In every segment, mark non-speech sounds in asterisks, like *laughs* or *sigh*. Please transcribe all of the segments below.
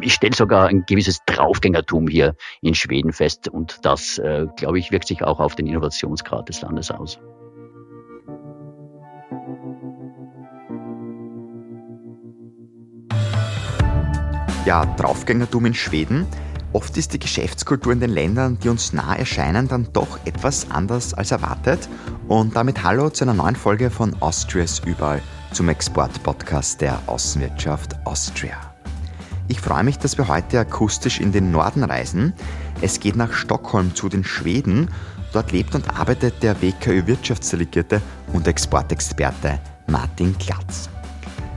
ich stelle sogar ein gewisses Draufgängertum hier in Schweden fest und das, äh, glaube ich, wirkt sich auch auf den Innovationsgrad des Landes aus. Ja, Draufgängertum in Schweden. Oft ist die Geschäftskultur in den Ländern, die uns nah erscheinen, dann doch etwas anders als erwartet. Und damit hallo zu einer neuen Folge von Austrias Überall zum Export-Podcast der Außenwirtschaft Austria. Ich freue mich, dass wir heute akustisch in den Norden reisen. Es geht nach Stockholm zu den Schweden. Dort lebt und arbeitet der WKÖ-Wirtschaftsdelegierte und Exportexperte Martin Klatz.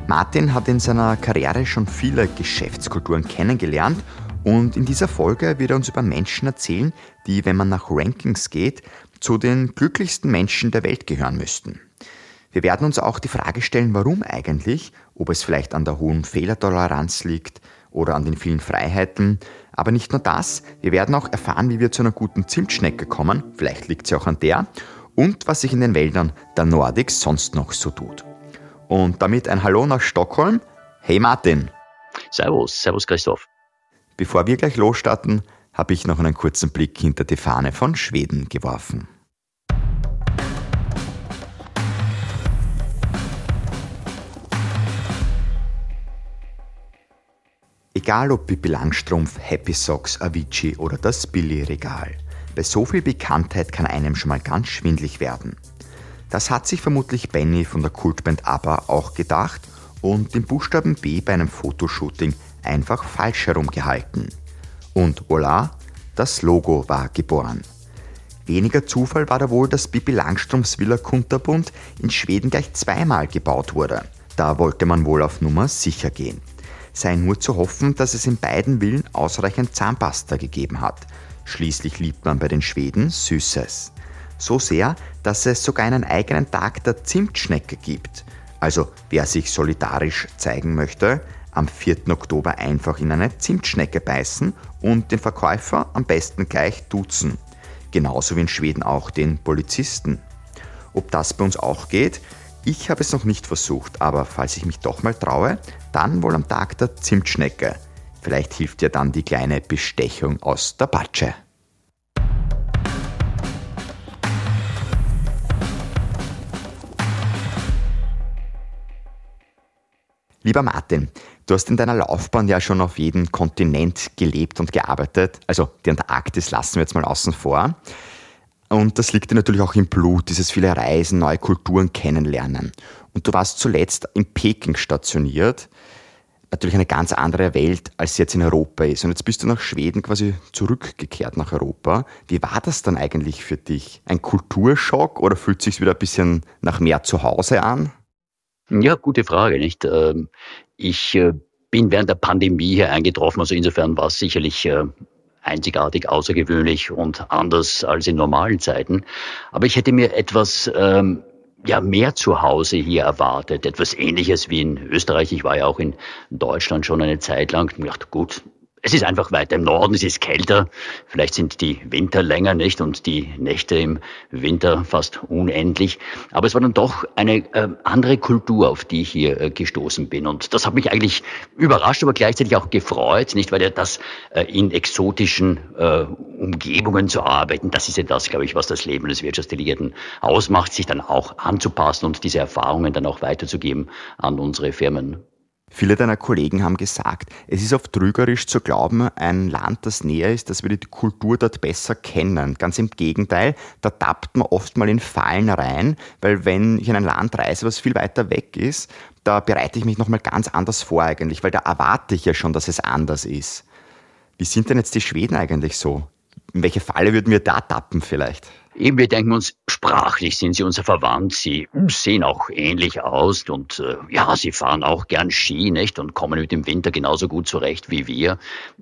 Martin hat in seiner Karriere schon viele Geschäftskulturen kennengelernt und in dieser Folge wird er uns über Menschen erzählen, die, wenn man nach Rankings geht, zu den glücklichsten Menschen der Welt gehören müssten. Wir werden uns auch die Frage stellen, warum eigentlich, ob es vielleicht an der hohen Fehlertoleranz liegt oder an den vielen Freiheiten. Aber nicht nur das, wir werden auch erfahren, wie wir zu einer guten Zimtschnecke kommen, vielleicht liegt sie auch an der, und was sich in den Wäldern der Nordics sonst noch so tut. Und damit ein Hallo nach Stockholm. Hey Martin. Servus, servus Christoph. Bevor wir gleich losstarten, habe ich noch einen kurzen Blick hinter die Fahne von Schweden geworfen. Egal ob Pippi Langstrumpf, Happy Socks, Avicii oder das Billy-Regal. Bei so viel Bekanntheit kann einem schon mal ganz schwindlig werden. Das hat sich vermutlich Benny von der Kultband ABBA auch gedacht und den Buchstaben B bei einem Fotoshooting einfach falsch herumgehalten. Und voilà, das Logo war geboren. Weniger Zufall war da wohl, dass Bibi Langstrumpfs Villa Kunterbund in Schweden gleich zweimal gebaut wurde. Da wollte man wohl auf Nummer sicher gehen. Sei nur zu hoffen, dass es in beiden Villen ausreichend Zahnpasta gegeben hat. Schließlich liebt man bei den Schweden Süßes. So sehr, dass es sogar einen eigenen Tag der Zimtschnecke gibt. Also wer sich solidarisch zeigen möchte, am 4. Oktober einfach in eine Zimtschnecke beißen und den Verkäufer am besten gleich duzen. Genauso wie in Schweden auch den Polizisten. Ob das bei uns auch geht, ich habe es noch nicht versucht, aber falls ich mich doch mal traue, dann wohl am Tag der Zimtschnecke. Vielleicht hilft ja dann die kleine Bestechung aus der Patsche. Lieber Martin, du hast in deiner Laufbahn ja schon auf jedem Kontinent gelebt und gearbeitet. Also die Antarktis lassen wir jetzt mal außen vor. Und das liegt dir natürlich auch im Blut, dieses viele Reisen, neue Kulturen kennenlernen. Und du warst zuletzt in Peking stationiert. Natürlich eine ganz andere Welt, als sie jetzt in Europa ist. Und jetzt bist du nach Schweden quasi zurückgekehrt nach Europa. Wie war das dann eigentlich für dich? Ein Kulturschock oder fühlt sich wieder ein bisschen nach mehr zu Hause an? Ja, gute Frage, nicht? Ähm, ich äh, bin während der Pandemie hier eingetroffen, also insofern war es sicherlich äh, einzigartig, außergewöhnlich und anders als in normalen Zeiten. Aber ich hätte mir etwas ähm, ja mehr zu Hause hier erwartet, etwas Ähnliches wie in Österreich. Ich war ja auch in Deutschland schon eine Zeit lang. Ich dachte, gut, es ist einfach weiter im Norden, es ist kälter. Vielleicht sind die Winter länger nicht und die Nächte im Winter fast unendlich. Aber es war dann doch eine äh, andere Kultur, auf die ich hier äh, gestoßen bin. Und das hat mich eigentlich überrascht, aber gleichzeitig auch gefreut, nicht weil ja das äh, in exotischen äh, Umgebungen zu arbeiten, das ist ja das, glaube ich, was das Leben des Wirtschaftsdelegierten ausmacht, sich dann auch anzupassen und diese Erfahrungen dann auch weiterzugeben an unsere Firmen. Viele deiner Kollegen haben gesagt, es ist oft trügerisch zu glauben, ein Land, das näher ist, dass wir die Kultur dort besser kennen. Ganz im Gegenteil, da tappt man oft mal in Fallen rein, weil wenn ich in ein Land reise, was viel weiter weg ist, da bereite ich mich nochmal ganz anders vor eigentlich, weil da erwarte ich ja schon, dass es anders ist. Wie sind denn jetzt die Schweden eigentlich so? In welche Falle würden wir da tappen vielleicht? Eben, wir denken uns, sprachlich sind sie unser Verwandt, sie sehen auch ähnlich aus und äh, ja, sie fahren auch gern Ski, nicht? Und kommen mit dem Winter genauso gut zurecht wie wir.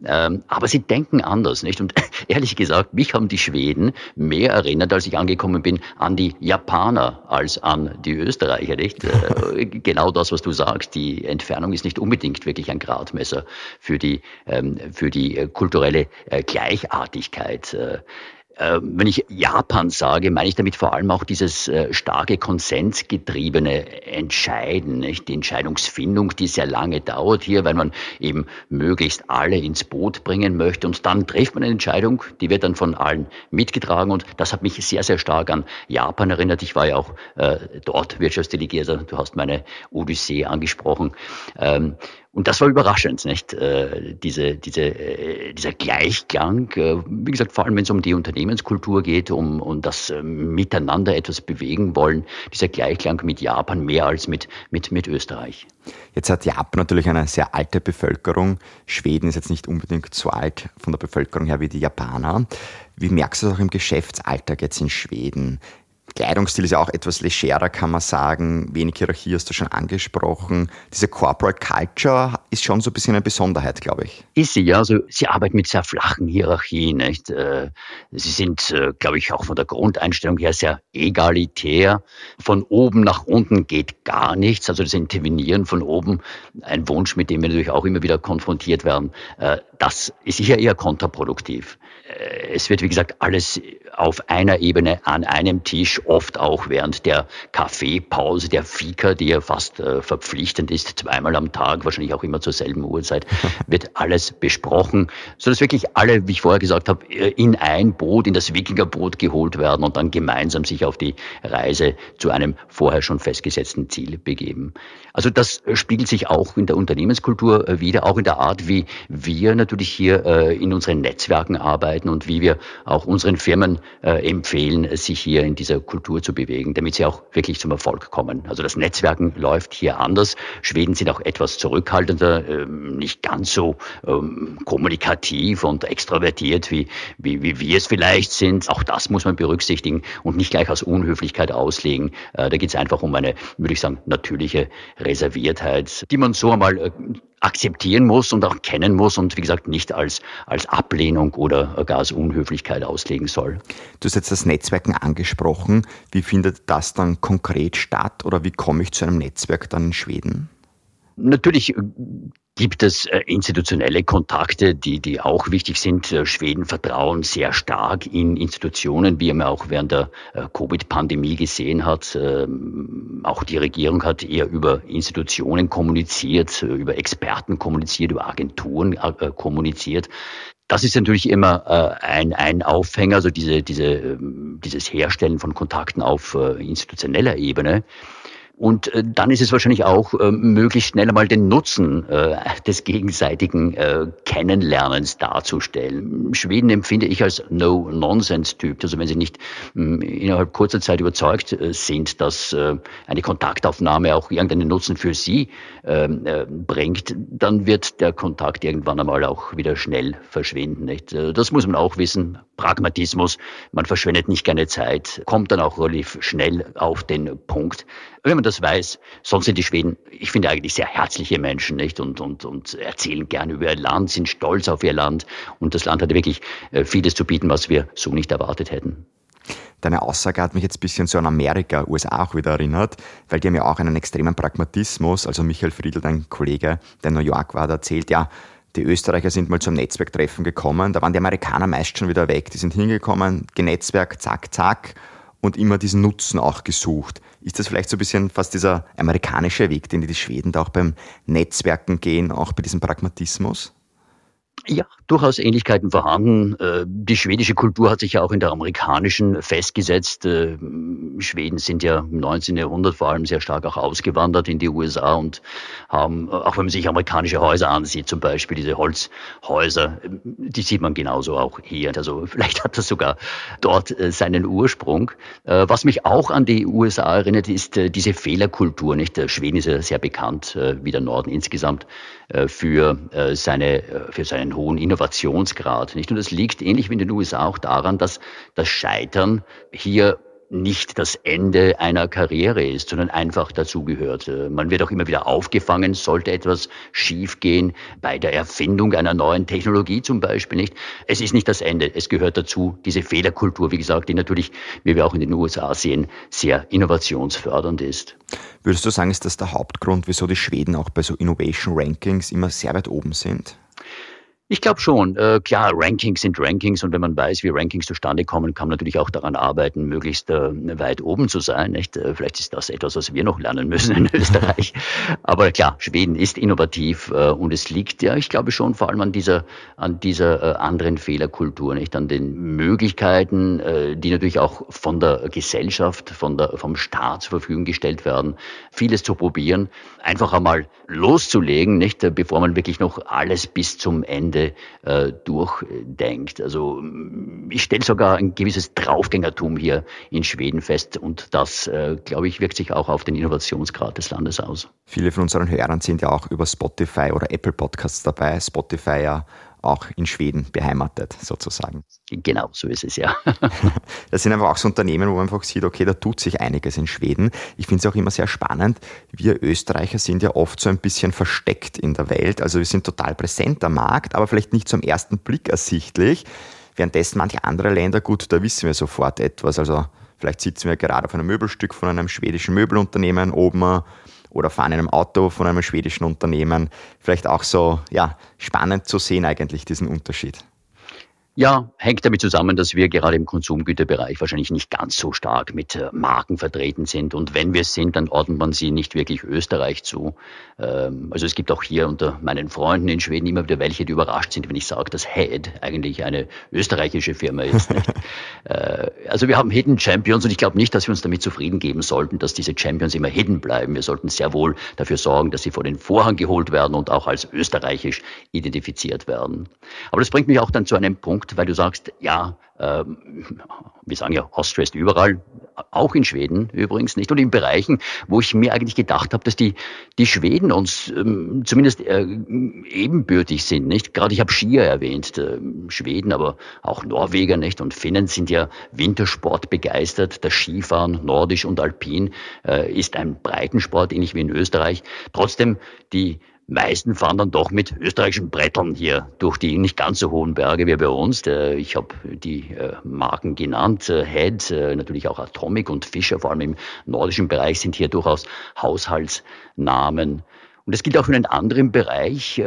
Ähm, aber sie denken anders, nicht? Und *laughs* ehrlich gesagt, mich haben die Schweden mehr erinnert, als ich angekommen bin, an die Japaner als an die Österreicher, nicht? Äh, *laughs* genau das, was du sagst. Die Entfernung ist nicht unbedingt wirklich ein Gradmesser für die, ähm, für die äh, kulturelle äh, Gleichartigkeit. Äh, wenn ich Japan sage, meine ich damit vor allem auch dieses äh, starke konsensgetriebene Entscheiden, nicht? die Entscheidungsfindung, die sehr lange dauert hier, weil man eben möglichst alle ins Boot bringen möchte und dann trifft man eine Entscheidung, die wird dann von allen mitgetragen und das hat mich sehr, sehr stark an Japan erinnert. Ich war ja auch äh, dort Wirtschaftsdelegierter, du hast meine Odyssee angesprochen. Ähm, und das war überraschend, nicht? Äh, diese, diese, äh, dieser Gleichklang, äh, wie gesagt, vor allem wenn es um die Unternehmenskultur geht, um, um das Miteinander etwas bewegen wollen, dieser Gleichklang mit Japan mehr als mit, mit, mit Österreich. Jetzt hat Japan natürlich eine sehr alte Bevölkerung. Schweden ist jetzt nicht unbedingt so alt von der Bevölkerung her wie die Japaner. Wie merkst du das auch im Geschäftsalltag jetzt in Schweden? Kleidungsstil ist ja auch etwas legerer, kann man sagen. Wenig Hierarchie hast du schon angesprochen. Diese Corporate Culture ist schon so ein bisschen eine Besonderheit, glaube ich. Ist sie, ja. Also sie arbeitet mit sehr flachen Hierarchien. Nicht? Äh, sie sind, äh, glaube ich, auch von der Grundeinstellung her sehr egalitär. Von oben nach unten geht gar nichts. Also das Intervenieren von oben, ein Wunsch, mit dem wir natürlich auch immer wieder konfrontiert werden, äh, das ist sicher eher kontraproduktiv. Es wird, wie gesagt, alles auf einer Ebene an einem Tisch, oft auch während der Kaffeepause, der Fika, die ja fast äh, verpflichtend ist, zweimal am Tag, wahrscheinlich auch immer zur selben Uhrzeit, *laughs* wird alles besprochen, so dass wirklich alle, wie ich vorher gesagt habe, äh, in ein Boot, in das Wikingerboot geholt werden und dann gemeinsam sich auf die Reise zu einem vorher schon festgesetzten Ziel begeben. Also das spiegelt sich auch in der Unternehmenskultur äh, wieder, auch in der Art, wie wir natürlich hier äh, in unseren Netzwerken arbeiten und wie wir auch unseren Firmen äh, empfehlen, sich hier in dieser Kultur zu bewegen, damit sie auch wirklich zum Erfolg kommen. Also das Netzwerken läuft hier anders. Schweden sind auch etwas zurückhaltender, ähm, nicht ganz so ähm, kommunikativ und extrovertiert, wie, wie, wie wir es vielleicht sind. Auch das muss man berücksichtigen und nicht gleich als Unhöflichkeit auslegen. Äh, da geht es einfach um eine, würde ich sagen, natürliche Reserviertheit, die man so einmal äh, akzeptieren muss und auch kennen muss und wie gesagt nicht als, als Ablehnung oder gar als Unhöflichkeit auslegen soll. Du hast jetzt das Netzwerken angesprochen. Wie findet das dann konkret statt oder wie komme ich zu einem Netzwerk dann in Schweden? Natürlich gibt es äh, institutionelle Kontakte, die, die auch wichtig sind. Äh, Schweden vertrauen sehr stark in Institutionen, wie man auch während der äh, Covid-Pandemie gesehen hat. Ähm, auch die Regierung hat eher über Institutionen kommuniziert, über Experten kommuniziert, über Agenturen kommuniziert. Das ist natürlich immer ein, ein Aufhänger, also diese, diese, ähm, dieses Herstellen von Kontakten auf institutioneller Ebene. Und äh, dann ist es wahrscheinlich auch äh, möglich, schneller mal den Nutzen äh, des gegenseitigen äh, Kennenlernens darzustellen. Schweden empfinde ich als No-Nonsense-Typ. Also wenn Sie nicht mh, innerhalb kurzer Zeit überzeugt äh, sind, dass äh, eine Kontaktaufnahme auch irgendeinen Nutzen für Sie ähm, äh, bringt, dann wird der Kontakt irgendwann einmal auch wieder schnell verschwinden. Nicht? Äh, das muss man auch wissen. Pragmatismus, man verschwendet nicht gerne Zeit, kommt dann auch relativ schnell auf den Punkt. Wenn man das weiß, sonst sind die Schweden, ich finde eigentlich sehr herzliche Menschen, nicht? Und, und, und erzählen gerne über ihr Land, sind stolz auf ihr Land. Und das Land hat wirklich äh, vieles zu bieten, was wir so nicht erwartet hätten. Deine Aussage hat mich jetzt ein bisschen so an Amerika, USA auch wieder erinnert, weil die haben ja auch einen extremen Pragmatismus. Also Michael Friedl, dein Kollege, der in New York war, der erzählt, ja, die Österreicher sind mal zum Netzwerktreffen gekommen, da waren die Amerikaner meist schon wieder weg. Die sind hingekommen, genetzwerk, zack, zack und immer diesen Nutzen auch gesucht. Ist das vielleicht so ein bisschen fast dieser amerikanische Weg, den die Schweden da auch beim Netzwerken gehen, auch bei diesem Pragmatismus? Ja, durchaus Ähnlichkeiten vorhanden. Äh, die schwedische Kultur hat sich ja auch in der amerikanischen festgesetzt. Äh, Schweden sind ja im 19. Jahrhundert vor allem sehr stark auch ausgewandert in die USA und haben, auch wenn man sich amerikanische Häuser ansieht, zum Beispiel diese Holzhäuser, die sieht man genauso auch hier. Also vielleicht hat das sogar dort äh, seinen Ursprung. Was mich auch an die USA erinnert, ist diese Fehlerkultur. Nicht? Schweden ist ja sehr bekannt, wie der Norden insgesamt, für seine, für seinen hohen Innovationsgrad. Nicht? Und das liegt ähnlich wie in den USA auch daran, dass das Scheitern hier nicht das Ende einer Karriere ist, sondern einfach dazugehört. Man wird auch immer wieder aufgefangen, sollte etwas schiefgehen bei der Erfindung einer neuen Technologie zum Beispiel nicht. Es ist nicht das Ende, es gehört dazu, diese Fehlerkultur, wie gesagt, die natürlich, wie wir auch in den USA sehen, sehr innovationsfördernd ist. Würdest du sagen, ist das der Hauptgrund, wieso die Schweden auch bei so Innovation Rankings immer sehr weit oben sind? Ich glaube schon. Äh, klar, Rankings sind Rankings und wenn man weiß, wie Rankings zustande kommen, kann man natürlich auch daran arbeiten, möglichst äh, weit oben zu sein. Nicht? Äh, vielleicht ist das etwas, was wir noch lernen müssen in *laughs* Österreich. Aber klar, Schweden ist innovativ äh, und es liegt ja, ich glaube schon vor allem an dieser, an dieser äh, anderen Fehlerkultur, nicht an den Möglichkeiten, äh, die natürlich auch von der Gesellschaft, von der, vom Staat zur Verfügung gestellt werden, vieles zu probieren, einfach einmal loszulegen, nicht, bevor man wirklich noch alles bis zum Ende Ende äh, durchdenkt. Also ich stelle sogar ein gewisses Draufgängertum hier in Schweden fest und das, äh, glaube ich, wirkt sich auch auf den Innovationsgrad des Landes aus. Viele von unseren Hörern sind ja auch über Spotify oder Apple Podcasts dabei. Spotify ja auch in Schweden beheimatet, sozusagen. Genau, so ist es ja. *laughs* das sind einfach auch so Unternehmen, wo man einfach sieht, okay, da tut sich einiges in Schweden. Ich finde es auch immer sehr spannend. Wir Österreicher sind ja oft so ein bisschen versteckt in der Welt. Also wir sind total präsent am Markt, aber vielleicht nicht zum ersten Blick ersichtlich. Währenddessen manche andere Länder, gut, da wissen wir sofort etwas. Also vielleicht sitzen wir gerade auf einem Möbelstück von einem schwedischen Möbelunternehmen oben oder fahren in einem Auto von einem schwedischen Unternehmen. Vielleicht auch so, ja, spannend zu sehen eigentlich diesen Unterschied. Ja, hängt damit zusammen, dass wir gerade im Konsumgüterbereich wahrscheinlich nicht ganz so stark mit äh, Marken vertreten sind. Und wenn wir es sind, dann ordnet man sie nicht wirklich Österreich zu. Ähm, also es gibt auch hier unter meinen Freunden in Schweden immer wieder welche, die überrascht sind, wenn ich sage, dass Head eigentlich eine österreichische Firma ist. *laughs* Äh, also wir haben Hidden Champions und ich glaube nicht, dass wir uns damit zufrieden geben sollten, dass diese Champions immer hidden bleiben. Wir sollten sehr wohl dafür sorgen, dass sie vor den Vorhang geholt werden und auch als österreichisch identifiziert werden. Aber das bringt mich auch dann zu einem Punkt, Punkt, weil du sagst, ja, äh, wir sagen ja, Austria ist überall, auch in Schweden übrigens nicht, und in Bereichen, wo ich mir eigentlich gedacht habe, dass die, die Schweden uns ähm, zumindest äh, ebenbürtig sind, nicht? Gerade ich habe Skier erwähnt, äh, Schweden, aber auch Norweger, nicht? Und Finnen sind ja Wintersport begeistert, das Skifahren, Nordisch und Alpin äh, ist ein Breitensport, ähnlich wie in Österreich. Trotzdem, die meisten fahren dann doch mit österreichischen Brettern hier durch die nicht ganz so hohen Berge wie bei uns. Ich habe die äh, Marken genannt, äh, Head, äh, natürlich auch Atomic und Fischer, vor allem im nordischen Bereich sind hier durchaus Haushaltsnamen. Und das gilt auch für einen anderen Bereich.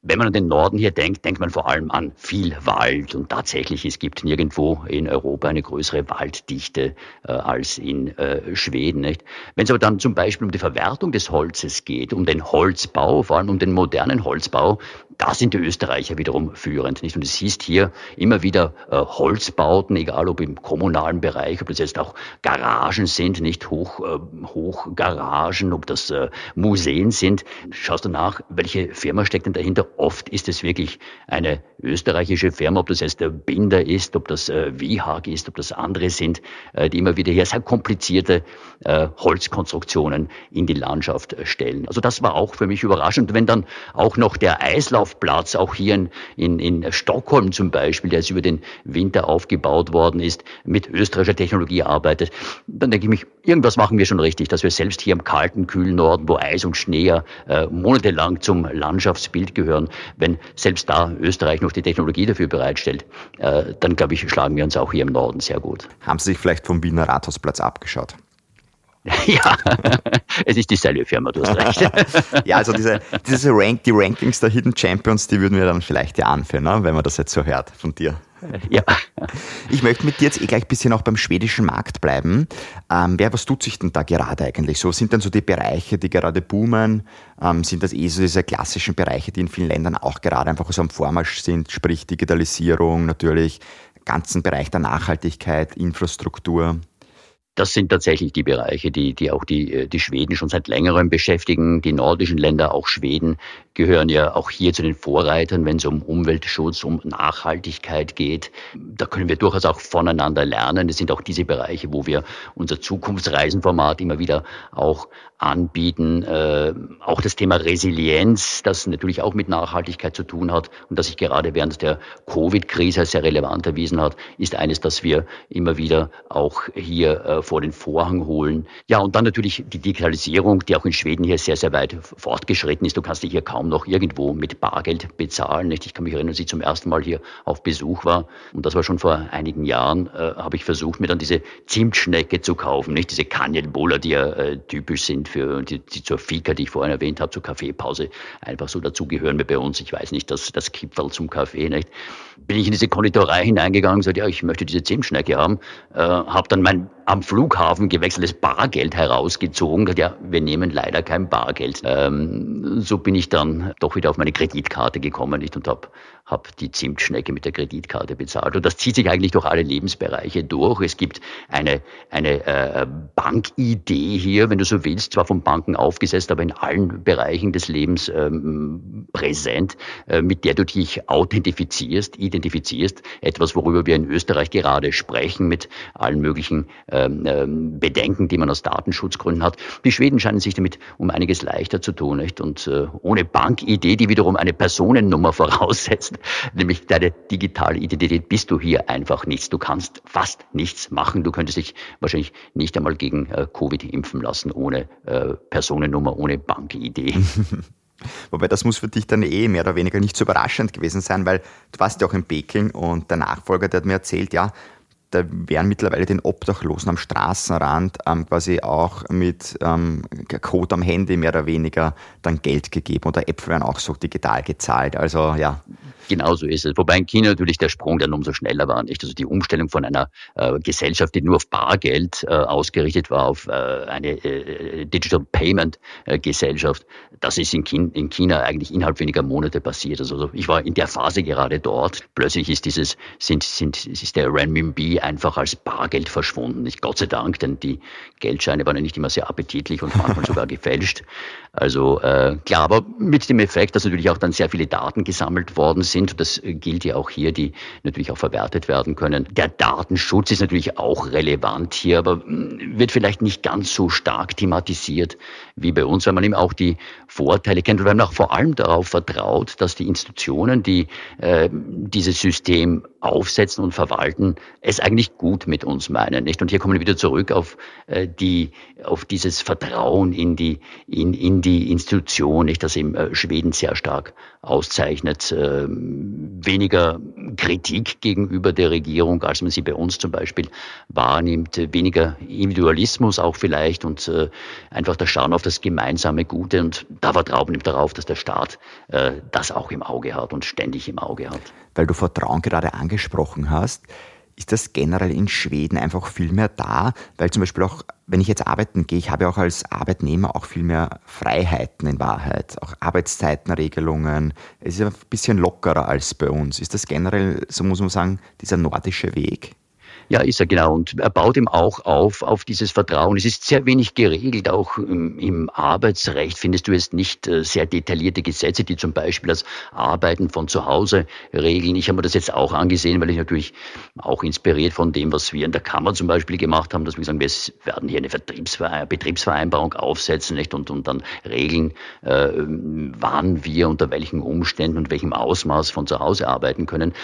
Wenn man an den Norden hier denkt, denkt man vor allem an viel Wald. Und tatsächlich, es gibt nirgendwo in Europa eine größere Walddichte äh, als in äh, Schweden. Nicht? Wenn es aber dann zum Beispiel um die Verwertung des Holzes geht, um den Holzbau, vor allem um den modernen Holzbau, da sind die Österreicher wiederum führend. Nicht? Und es hieß hier immer wieder äh, Holzbauten, egal ob im kommunalen Bereich, ob das jetzt auch Garagen sind, nicht Hoch, äh, Hochgaragen, ob das äh, Museen sind. Schaust du nach, welche Firma steckt denn dahinter? Oft ist es wirklich eine österreichische Firma, ob das jetzt der Binder ist, ob das äh, Wihag ist, ob das andere sind, äh, die immer wieder hier sehr komplizierte äh, Holzkonstruktionen in die Landschaft stellen. Also das war auch für mich überraschend. Wenn dann auch noch der Eislauf Auslaufplatz, auch hier in, in, in Stockholm zum Beispiel, der jetzt über den Winter aufgebaut worden ist, mit österreichischer Technologie arbeitet, dann denke ich mich, irgendwas machen wir schon richtig, dass wir selbst hier im kalten, kühlen Norden, wo Eis und Schnee ja äh, monatelang zum Landschaftsbild gehören, wenn selbst da Österreich noch die Technologie dafür bereitstellt, äh, dann glaube ich, schlagen wir uns auch hier im Norden sehr gut. Haben Sie sich vielleicht vom Wiener Rathausplatz abgeschaut? *laughs* Ja, es ist dieselbe Firma, du hast recht. *laughs* ja, also diese, diese Rank, die Rankings der Hidden Champions, die würden wir dann vielleicht ja anführen, ne, wenn man das jetzt so hört von dir. Ja. Ich möchte mit dir jetzt eh gleich ein bisschen auch beim schwedischen Markt bleiben. Ähm, wer, was tut sich denn da gerade eigentlich so? Sind denn so die Bereiche, die gerade boomen? Ähm, sind das eh so diese klassischen Bereiche, die in vielen Ländern auch gerade einfach so am Vormarsch sind, sprich Digitalisierung natürlich, ganzen Bereich der Nachhaltigkeit, Infrastruktur? Das sind tatsächlich die Bereiche, die, die auch die, äh, die Schweden schon seit längerem beschäftigen. Die nordischen Länder, auch Schweden, gehören ja auch hier zu den Vorreitern, wenn es um Umweltschutz, um Nachhaltigkeit geht. Da können wir durchaus auch voneinander lernen. Das sind auch diese Bereiche, wo wir unser Zukunftsreisenformat immer wieder auch anbieten. Äh, auch das Thema Resilienz, das natürlich auch mit Nachhaltigkeit zu tun hat und das sich gerade während der Covid-Krise sehr relevant erwiesen hat, ist eines, das wir immer wieder auch hier äh, vor den Vorhang holen. Ja, und dann natürlich die Digitalisierung, die auch in Schweden hier sehr, sehr weit fortgeschritten ist. Du kannst dich hier kaum noch irgendwo mit Bargeld bezahlen. Nicht? Ich kann mich erinnern, als ich zum ersten Mal hier auf Besuch war, und das war schon vor einigen Jahren, äh, habe ich versucht, mir dann diese Zimtschnecke zu kaufen, nicht diese Kanjelbola, die ja äh, typisch sind für die, die zur Fika, die ich vorhin erwähnt habe, zur Kaffeepause einfach so dazugehören bei uns. Ich weiß nicht, das, das Kipferl zum Kaffee, nicht? Bin ich in diese Konditorei hineingegangen und gesagt, ja, ich möchte diese Zimtschnecke haben, äh, habe dann mein am Flughafen gewechseltes Bargeld herausgezogen. Ja, wir nehmen leider kein Bargeld. Ähm, so bin ich dann doch wieder auf meine Kreditkarte gekommen nicht, und habe hab die Zimtschnecke mit der Kreditkarte bezahlt. Und das zieht sich eigentlich durch alle Lebensbereiche durch. Es gibt eine, eine äh, Bankidee hier, wenn du so willst, zwar von Banken aufgesetzt, aber in allen Bereichen des Lebens ähm, präsent, äh, mit der du dich authentifizierst, identifizierst. Etwas, worüber wir in Österreich gerade sprechen, mit allen möglichen äh, ähm, ähm, Bedenken, die man aus Datenschutzgründen hat. Die Schweden scheinen sich damit um einiges leichter zu tun. Nicht? Und äh, ohne Bankidee, die wiederum eine Personennummer *laughs* voraussetzt, nämlich deine digitale Identität, bist du hier einfach nichts. Du kannst fast nichts machen. Du könntest dich wahrscheinlich nicht einmal gegen äh, Covid impfen lassen ohne äh, Personennummer, ohne Bankidee. *laughs* *laughs* Wobei das muss für dich dann eh mehr oder weniger nicht so überraschend gewesen sein, weil du warst ja auch in Peking und der Nachfolger, der hat mir erzählt, ja, da werden mittlerweile den Obdachlosen am Straßenrand ähm, quasi auch mit ähm, Code am Handy mehr oder weniger dann Geld gegeben oder Äpfel werden auch so digital gezahlt. Also ja. Genau so ist es. Wobei in China natürlich der Sprung dann umso schneller war. Nicht? Also die Umstellung von einer äh, Gesellschaft, die nur auf Bargeld äh, ausgerichtet war, auf äh, eine äh, Digital Payment äh, Gesellschaft, das ist in, China, in China eigentlich innerhalb weniger Monate passiert. Also ich war in der Phase gerade dort. Plötzlich ist dieses, sind, sind, ist der Renminbi einfach als Bargeld verschwunden. Nicht Gott sei Dank, denn die Geldscheine waren ja nicht immer sehr appetitlich und manchmal *laughs* sogar gefälscht. Also äh, klar, aber mit dem Effekt, dass natürlich auch dann sehr viele Daten gesammelt worden sind. Das gilt ja auch hier, die natürlich auch verwertet werden können. Der Datenschutz ist natürlich auch relevant hier, aber hm, wird vielleicht nicht ganz so stark thematisiert wie bei uns, weil man eben auch die Vorteile kennt und weil man auch vor allem darauf vertraut, dass die Institutionen, die äh, dieses System aufsetzen und verwalten, es eigentlich gut mit uns meinen, nicht? Und hier kommen wir wieder zurück auf äh, die, auf dieses Vertrauen in die, in, in die Institution, nicht? Das eben äh, Schweden sehr stark auszeichnet. Äh, weniger Kritik gegenüber der Regierung, als man sie bei uns zum Beispiel wahrnimmt, weniger Individualismus auch vielleicht und äh, einfach das Schauen auf das gemeinsame Gute und da vertrauen wir darauf, dass der Staat äh, das auch im Auge hat und ständig im Auge hat weil du Vertrauen gerade angesprochen hast, ist das generell in Schweden einfach viel mehr da, weil zum Beispiel auch, wenn ich jetzt arbeiten gehe, ich habe auch als Arbeitnehmer auch viel mehr Freiheiten in Wahrheit, auch Arbeitszeitenregelungen. Es ist ein bisschen lockerer als bei uns. Ist das generell, so muss man sagen, dieser nordische Weg? Ja, ist er genau. Und er baut ihm auch auf, auf dieses Vertrauen. Es ist sehr wenig geregelt. Auch im, Arbeitsrecht findest du jetzt nicht äh, sehr detaillierte Gesetze, die zum Beispiel das Arbeiten von zu Hause regeln. Ich habe mir das jetzt auch angesehen, weil ich natürlich auch inspiriert von dem, was wir in der Kammer zum Beispiel gemacht haben, dass wir sagen, wir werden hier eine Betriebsvereinbarung aufsetzen nicht? Und, und dann regeln, äh, wann wir unter welchen Umständen und welchem Ausmaß von zu Hause arbeiten können.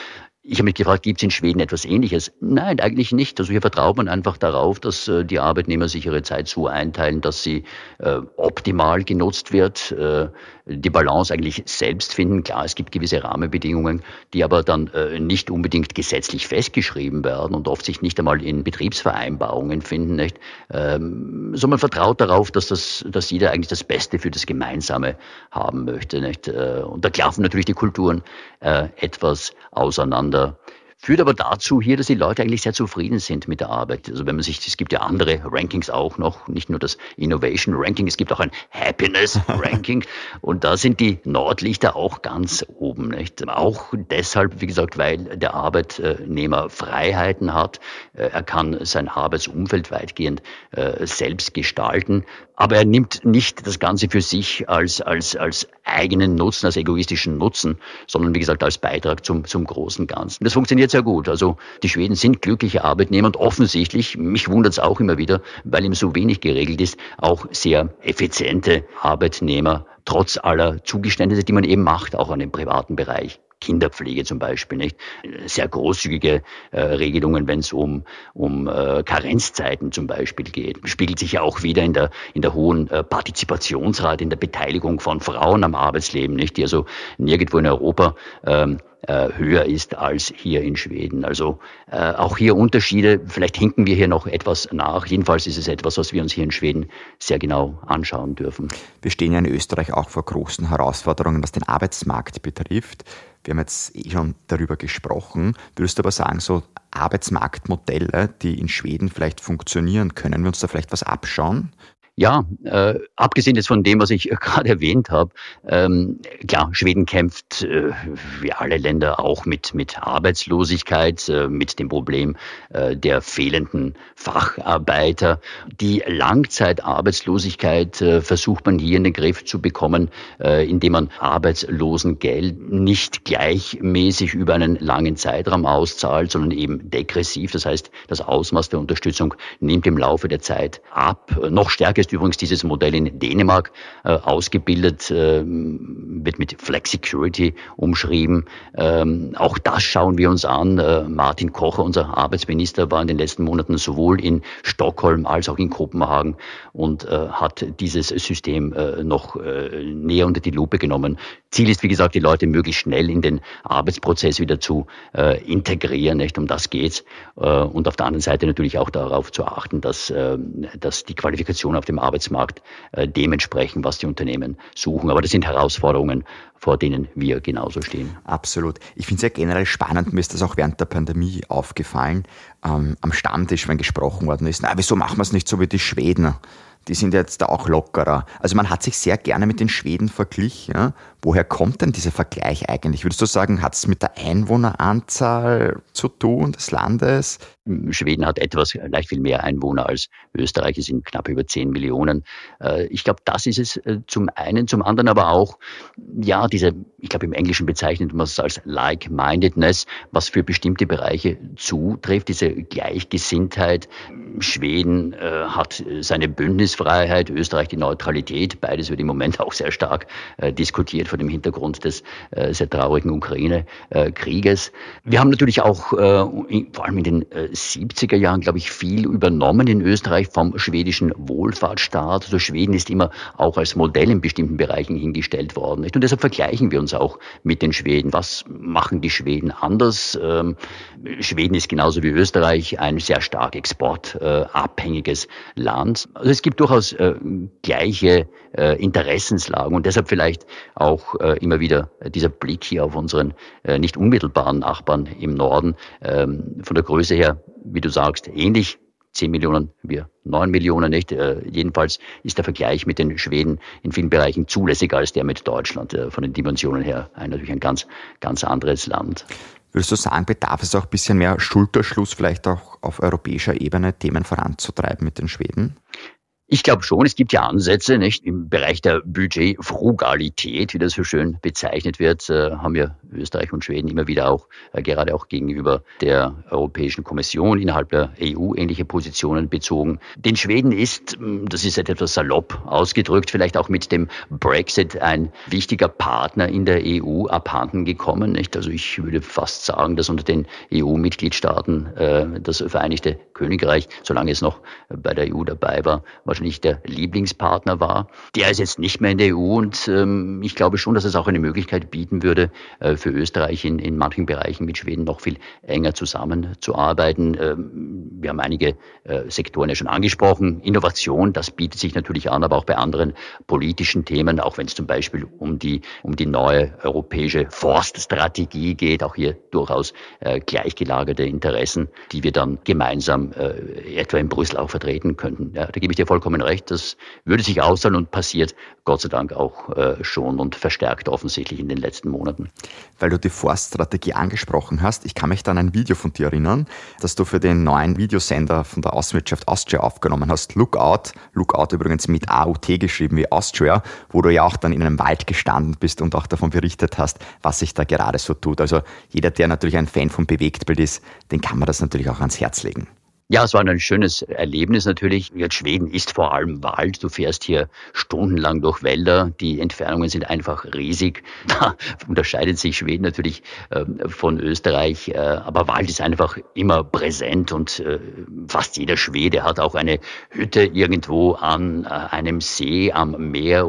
Ich habe mich gefragt, gibt es in Schweden etwas Ähnliches? Nein, eigentlich nicht. Also hier vertraut man einfach darauf, dass äh, die Arbeitnehmer sich ihre Zeit so einteilen, dass sie äh, optimal genutzt wird, äh, die Balance eigentlich selbst finden. Klar, es gibt gewisse Rahmenbedingungen, die aber dann äh, nicht unbedingt gesetzlich festgeschrieben werden und oft sich nicht einmal in Betriebsvereinbarungen finden. Nicht? Ähm, so man vertraut darauf, dass, das, dass jeder eigentlich das Beste für das Gemeinsame haben möchte. Nicht? Äh, und da klaffen natürlich die Kulturen äh, etwas auseinander miteinander. Führt aber dazu hier, dass die Leute eigentlich sehr zufrieden sind mit der Arbeit. Also wenn man sich, es gibt ja andere Rankings auch noch, nicht nur das Innovation Ranking, es gibt auch ein Happiness *laughs* Ranking und da sind die Nordlichter auch ganz oben, nicht? Auch deshalb, wie gesagt, weil der Arbeitnehmer Freiheiten hat, äh, er kann sein Arbeitsumfeld weitgehend äh, selbst gestalten, aber er nimmt nicht das Ganze für sich als, als, als eigenen Nutzen, als egoistischen Nutzen, sondern wie gesagt als Beitrag zum, zum großen Ganzen. Das funktioniert sehr gut. Also die Schweden sind glückliche Arbeitnehmer und offensichtlich, mich wundert es auch immer wieder, weil ihm so wenig geregelt ist, auch sehr effiziente Arbeitnehmer, trotz aller Zugeständnisse, die man eben macht, auch an dem privaten Bereich Kinderpflege zum Beispiel, nicht? Sehr großzügige äh, Regelungen, wenn es um, um äh, Karenzzeiten zum Beispiel geht. Spiegelt sich ja auch wieder in der, in der hohen äh, Partizipationsrate, in der Beteiligung von Frauen am Arbeitsleben, nicht? Die also nirgendwo in Europa ähm, äh, höher ist als hier in Schweden. Also äh, auch hier Unterschiede. Vielleicht hinken wir hier noch etwas nach. Jedenfalls ist es etwas, was wir uns hier in Schweden sehr genau anschauen dürfen. Wir stehen ja in Österreich auch vor großen Herausforderungen, was den Arbeitsmarkt betrifft. Wir haben jetzt eh schon darüber gesprochen. Würdest du aber sagen, so Arbeitsmarktmodelle, die in Schweden vielleicht funktionieren, können wir uns da vielleicht was abschauen? Ja, äh, abgesehen jetzt von dem, was ich *laughs* gerade erwähnt habe, ähm, klar, Schweden kämpft äh, wie alle Länder auch mit, mit Arbeitslosigkeit, äh, mit dem Problem äh, der fehlenden Facharbeiter. Die Langzeitarbeitslosigkeit äh, versucht man hier in den Griff zu bekommen, äh, indem man Arbeitslosengeld nicht gleichmäßig über einen langen Zeitraum auszahlt, sondern eben degressiv. Das heißt, das Ausmaß der Unterstützung nimmt im Laufe der Zeit ab. Noch stärker ist übrigens dieses Modell in Dänemark äh, ausgebildet, äh, wird mit Flexicurity umschrieben. Ähm, auch das schauen wir uns an. Äh, Martin Kocher, unser Arbeitsminister, war in den letzten Monaten sowohl in Stockholm als auch in Kopenhagen und äh, hat dieses System äh, noch äh, näher unter die Lupe genommen. Ziel ist, wie gesagt, die Leute möglichst schnell in den Arbeitsprozess wieder zu integrieren. Nicht? Um das geht's. und auf der anderen Seite natürlich auch darauf zu achten, dass, dass die Qualifikation auf dem dem Arbeitsmarkt äh, dementsprechend, was die Unternehmen suchen. Aber das sind Herausforderungen, vor denen wir genauso stehen. Absolut. Ich finde es ja generell spannend, mir ist das auch während der Pandemie aufgefallen, ähm, am Stammtisch, wenn gesprochen worden ist, na, wieso machen wir es nicht so wie die Schweden? Die sind jetzt da auch lockerer. Also man hat sich sehr gerne mit den Schweden verglichen. Ja? Woher kommt denn dieser Vergleich eigentlich? Würdest du sagen, hat es mit der Einwohneranzahl zu tun des Landes? Schweden hat etwas leicht viel mehr Einwohner als Österreich, es sind knapp über 10 Millionen. Äh, ich glaube, das ist es äh, zum einen, zum anderen aber auch, ja, diese, ich glaube, im Englischen bezeichnet man es als Like-Mindedness, was für bestimmte Bereiche zutrifft, diese Gleichgesinntheit. Schweden äh, hat seine Bündnisfreiheit, Österreich die Neutralität, beides wird im Moment auch sehr stark diskutiert vor dem Hintergrund des sehr traurigen Ukraine-Krieges. Wir haben natürlich auch, vor allem in den 70er Jahren, glaube ich, viel übernommen in Österreich vom schwedischen Wohlfahrtsstaat. Also Schweden ist immer auch als Modell in bestimmten Bereichen hingestellt worden. Und deshalb vergleichen wir uns auch mit den Schweden. Was machen die Schweden anders? Ähm, Schweden ist genauso wie Österreich ein sehr stark exportabhängiges Land. Also es gibt durchaus äh, gleiche äh, Interessenslagen und deshalb vielleicht auch äh, immer wieder dieser Blick hier auf unseren nicht unmittelbaren Nachbarn im Norden. Ähm, von der Größe her, wie du sagst, ähnlich 10 Millionen, wir 9 Millionen nicht. Äh, jedenfalls ist der Vergleich mit den Schweden in vielen Bereichen zulässiger als der mit Deutschland. Äh, von den Dimensionen her ein, natürlich ein ganz, ganz anderes Land. Würdest du sagen, bedarf es auch ein bisschen mehr Schulterschluss, vielleicht auch auf europäischer Ebene Themen voranzutreiben mit den Schweden? Ich glaube schon, es gibt ja Ansätze, nicht? Im Bereich der Budgetfrugalität, wie das so schön bezeichnet wird, äh, haben wir Österreich und Schweden immer wieder auch, äh, gerade auch gegenüber der Europäischen Kommission innerhalb der EU ähnliche Positionen bezogen. Den Schweden ist, hm, das ist etwas salopp ausgedrückt, vielleicht auch mit dem Brexit ein wichtiger Partner in der EU abhanden gekommen, nicht? Also ich würde fast sagen, dass unter den EU-Mitgliedstaaten äh, das Vereinigte Königreich, solange es noch bei der EU dabei war, wahrscheinlich der Lieblingspartner war. Der ist jetzt nicht mehr in der EU und ähm, ich glaube schon, dass es auch eine Möglichkeit bieten würde, äh, für Österreich in, in manchen Bereichen mit Schweden noch viel enger zusammenzuarbeiten. Ähm, wir haben einige äh, Sektoren ja schon angesprochen. Innovation, das bietet sich natürlich an, aber auch bei anderen politischen Themen, auch wenn es zum Beispiel um die, um die neue europäische Forststrategie geht, auch hier durchaus äh, gleichgelagerte Interessen, die wir dann gemeinsam äh, etwa in Brüssel auch vertreten könnten. Ja, da gebe ich dir vollkommen vollkommen recht, das würde sich auszahlen und passiert Gott sei Dank auch äh, schon und verstärkt offensichtlich in den letzten Monaten. Weil du die Forststrategie angesprochen hast, ich kann mich dann an ein Video von dir erinnern, das du für den neuen Videosender von der Außenwirtschaft Austria aufgenommen hast. Lookout, Lookout übrigens mit AUT geschrieben wie Austria, wo du ja auch dann in einem Wald gestanden bist und auch davon berichtet hast, was sich da gerade so tut. Also jeder, der natürlich ein Fan von Bewegtbild ist, den kann man das natürlich auch ans Herz legen. Ja, es war ein schönes Erlebnis natürlich. Jetzt Schweden ist vor allem Wald. Du fährst hier stundenlang durch Wälder. Die Entfernungen sind einfach riesig. *laughs* Da unterscheidet sich Schweden natürlich äh, von Österreich. Äh, aber Wald ist einfach immer präsent und äh, fast jeder Schwede hat auch eine Hütte irgendwo an äh, einem See am Meer,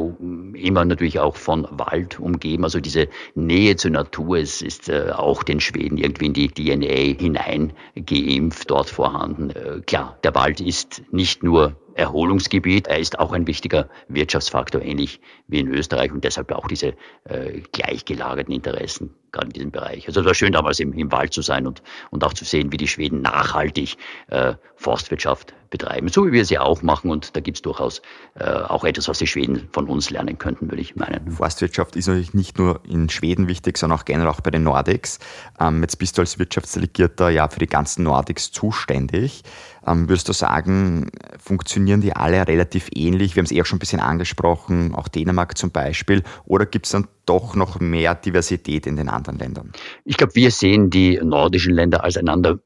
immer natürlich auch von Wald umgeben. Also diese Nähe zur Natur ist, ist auch den Schweden irgendwie in die DNA hineingeimpft dort vorhanden. Äh, klar, der Wald ist nicht nur Erholungsgebiet. Er ist auch ein wichtiger Wirtschaftsfaktor, ähnlich wie in Österreich und deshalb auch diese äh, gleichgelagerten Interessen, gerade in diesem Bereich. Also es war schön damals im, im Wald zu sein und, und auch zu sehen, wie die Schweden nachhaltig äh, Forstwirtschaft betreiben, so wie wir sie auch machen. Und da gibt es durchaus äh, auch etwas, was die Schweden von uns lernen könnten, würde ich meinen. Forstwirtschaft ist natürlich nicht nur in Schweden wichtig, sondern auch generell auch bei den Nordics. Ähm, jetzt bist du als Wirtschaftsdelegierter ja für die ganzen Nordics zuständig. Ähm, würdest du sagen, funktionieren die alle relativ ähnlich? Wir haben es eh auch schon ein bisschen angesprochen, auch Dänemark zum Beispiel. Oder gibt es dann doch noch mehr Diversität in den anderen Ländern? Ich glaube, wir sehen die nordischen Länder als einander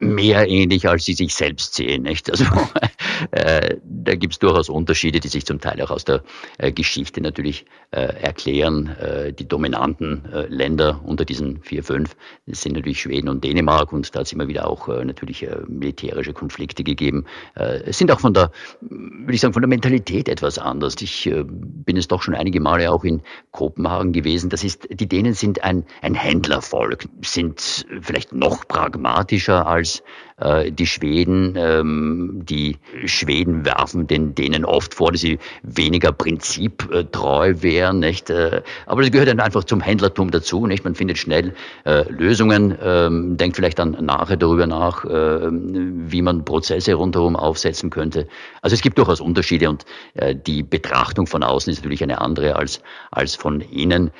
mehr ähnlich, als sie sich selbst sehen. Nicht? Also *laughs* äh, da gibt es durchaus Unterschiede, die sich zum Teil auch aus der äh, Geschichte natürlich äh, erklären. Äh, die dominanten äh, Länder unter diesen vier, fünf sind natürlich Schweden und Dänemark und da hat es immer wieder auch äh, natürlich militärische Konflikte gegeben. Es sind auch von der, würde ich sagen, von der Mentalität etwas anders. Ich bin es doch schon einige Male auch in Kopenhagen gewesen. Das ist, die Dänen sind ein, ein Händlervolk, sind vielleicht noch pragmatischer als äh, die Schweden. Ähm, die Schweden werfen den denen oft vor, dass sie weniger prinziptreu wären. Nicht? Äh, aber das gehört dann einfach zum Händlertum dazu. Nicht? Man findet schnell äh, Lösungen, ähm, denkt vielleicht dann nachher darüber nach, äh, wie man Prozesse rundherum aufsetzen könnte. Also es gibt durchaus Unterschiede und äh, die Betrachtung von außen ist natürlich eine andere als, als von innen.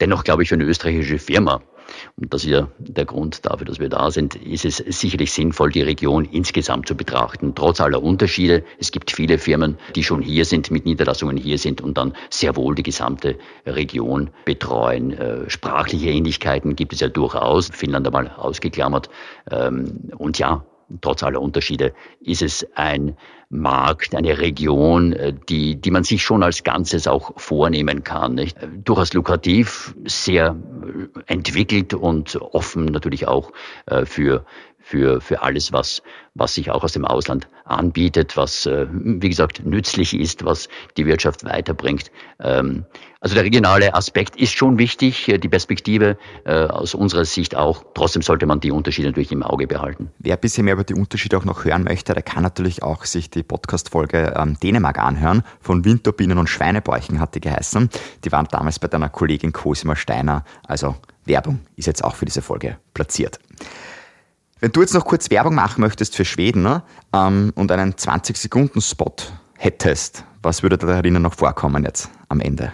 Dennoch glaube ich, für eine österreichische Firma und das ist ja der Grund dafür, dass wir da sind, ist es sicherlich sinnvoll, die Region insgesamt zu betrachten, trotz aller Unterschiede. Es gibt viele Firmen, die schon hier sind, mit Niederlassungen hier sind und dann sehr wohl die gesamte Region betreuen. Äh, sprachliche Ähnlichkeiten gibt es ja durchaus, Finnland einmal ausgeklammert. Ähm, und ja, trotz aller Unterschiede ist es ein Markt, eine Region, äh, die, die man sich schon als Ganzes auch vornehmen kann. Nicht? Durchaus lukrativ, sehr entwickelt und offen natürlich auch äh, für, für, für alles, was, was sich auch aus dem Ausland anbietet, was, äh, wie gesagt, nützlich ist, was die Wirtschaft weiterbringt. Ähm, also der regionale Aspekt ist schon wichtig, äh, die Perspektive äh, aus unserer Sicht auch. Trotzdem sollte man die Unterschiede natürlich im Auge behalten. Wer ein bisschen mehr über die Unterschiede auch noch hören möchte, der kann natürlich auch sich die Podcast-Folge ähm, Dänemark anhören. Von Winterbienen und Schweinebäuchen hat die geheißen. Die waren damals bei deiner Kollegin Cosima Steiner. Also Werbung ist jetzt auch für diese Folge platziert. Wenn du jetzt noch kurz Werbung machen möchtest für Schweden ne, ähm, und einen 20-Sekunden-Spot hättest, was würde da darin noch vorkommen jetzt am Ende?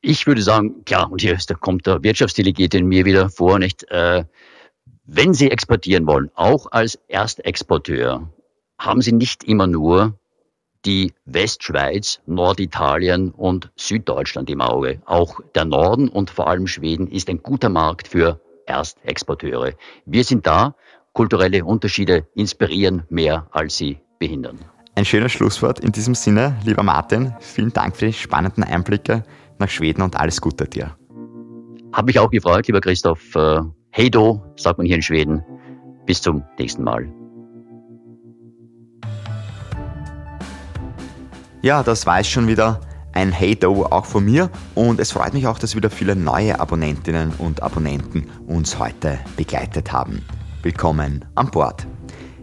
Ich würde sagen, klar, und hier da kommt der Wirtschaftsdelegierte in mir wieder vor, nicht? Äh, wenn Sie exportieren wollen, auch als Erstexporteur, haben Sie nicht immer nur die Westschweiz, Norditalien und Süddeutschland im Auge. Auch der Norden und vor allem Schweden ist ein guter Markt für Erstexporteure. Wir sind da, kulturelle Unterschiede inspirieren mehr, als sie behindern. Ein schönes Schlusswort in diesem Sinne, lieber Martin. Vielen Dank für die spannenden Einblicke nach Schweden und alles Gute dir. Hab mich auch gefreut, lieber Christoph. Äh, hey do, sagt man hier in Schweden. Bis zum nächsten Mal. Ja, das war es schon wieder. Ein Hey Do auch von mir und es freut mich auch, dass wieder viele neue Abonnentinnen und Abonnenten uns heute begleitet haben. Willkommen an Bord.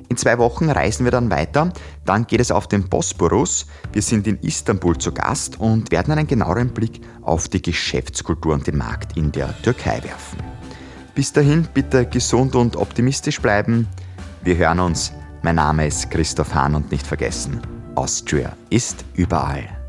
In zwei Wochen reisen wir dann weiter. Dann geht es auf den Bosporus. Wir sind in Istanbul zu Gast und werden einen genaueren Blick auf die Geschäftskultur und den Markt in der Türkei werfen. Bis dahin bitte gesund und optimistisch bleiben. Wir hören uns. Mein Name ist Christoph Hahn und nicht vergessen, Austria ist überall.